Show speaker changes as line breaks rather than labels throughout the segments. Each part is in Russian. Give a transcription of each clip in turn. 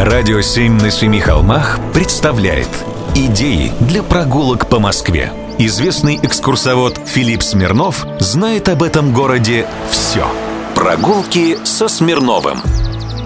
Радио «Семь на семи холмах» представляет Идеи для прогулок по Москве. Известный экскурсовод Филипп Смирнов знает об этом городе все. Прогулки со Смирновым.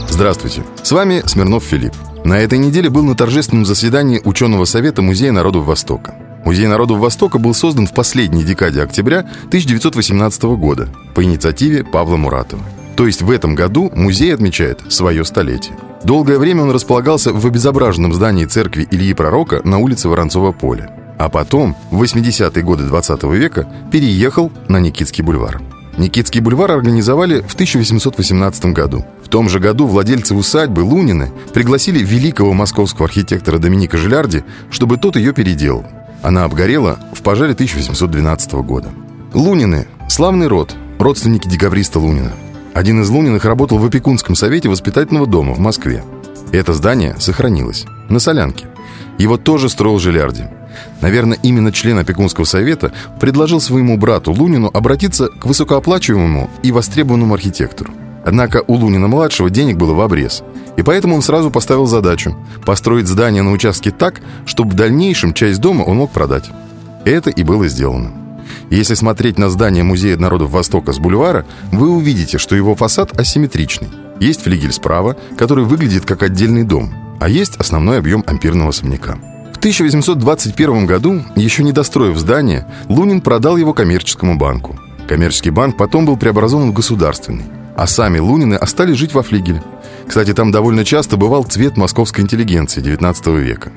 Здравствуйте, с вами Смирнов Филипп. На этой неделе был на торжественном заседании ученого совета Музея народов Востока. Музей народов Востока был создан в последней декаде октября 1918 года по инициативе Павла Муратова. То есть в этом году музей отмечает свое столетие. Долгое время он располагался в обезображенном здании церкви Ильи Пророка на улице Воронцова поля. А потом, в 80-е годы 20 века, переехал на Никитский бульвар. Никитский бульвар организовали в 1818 году. В том же году владельцы усадьбы Лунины пригласили великого московского архитектора Доминика Жилярди, чтобы тот ее переделал. Она обгорела в пожаре 1812 года. Лунины – славный род, родственники декабриста Лунина. Один из Луниных работал в опекунском совете воспитательного дома в Москве. Это здание сохранилось. На Солянке. Его тоже строил Жилярди. Наверное, именно член опекунского совета предложил своему брату Лунину обратиться к высокооплачиваемому и востребованному архитектору. Однако у Лунина-младшего денег было в обрез. И поэтому он сразу поставил задачу построить здание на участке так, чтобы в дальнейшем часть дома он мог продать. Это и было сделано. Если смотреть на здание Музея народов Востока с бульвара, вы увидите, что его фасад асимметричный. Есть флигель справа, который выглядит как отдельный дом, а есть основной объем ампирного особняка. В 1821 году, еще не достроив здание, Лунин продал его коммерческому банку. Коммерческий банк потом был преобразован в государственный, а сами Лунины остались жить во флигеле. Кстати, там довольно часто бывал цвет московской интеллигенции XIX века.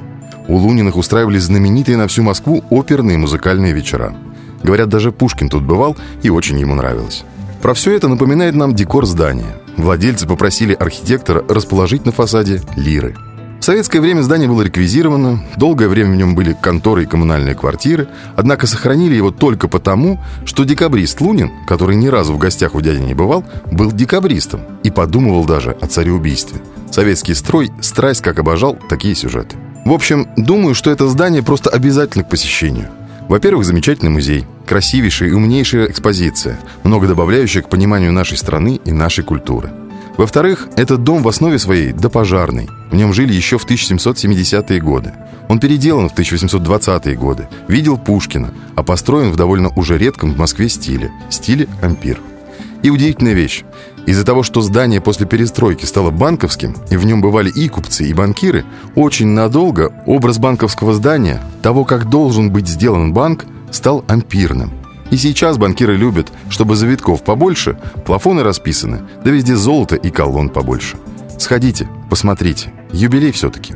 У Луниных устраивались знаменитые на всю Москву оперные музыкальные вечера – Говорят, даже Пушкин тут бывал и очень ему нравилось. Про все это напоминает нам декор здания. Владельцы попросили архитектора расположить на фасаде лиры. В советское время здание было реквизировано, долгое время в нем были конторы и коммунальные квартиры, однако сохранили его только потому, что декабрист Лунин, который ни разу в гостях у дяди не бывал, был декабристом и подумывал даже о цареубийстве. Советский строй страсть как обожал такие сюжеты. В общем, думаю, что это здание просто обязательно к посещению. Во-первых, замечательный музей, красивейшая и умнейшая экспозиция, много добавляющая к пониманию нашей страны и нашей культуры. Во-вторых, этот дом в основе своей допожарный. В нем жили еще в 1770-е годы. Он переделан в 1820-е годы, видел Пушкина, а построен в довольно уже редком в Москве стиле, стиле ампир. И удивительная вещь. Из-за того, что здание после перестройки стало банковским, и в нем бывали и купцы, и банкиры, очень надолго образ банковского здания, того, как должен быть сделан банк, стал ампирным. И сейчас банкиры любят, чтобы завитков побольше, плафоны расписаны, да везде золото и колонн побольше. Сходите, посмотрите. Юбилей все-таки.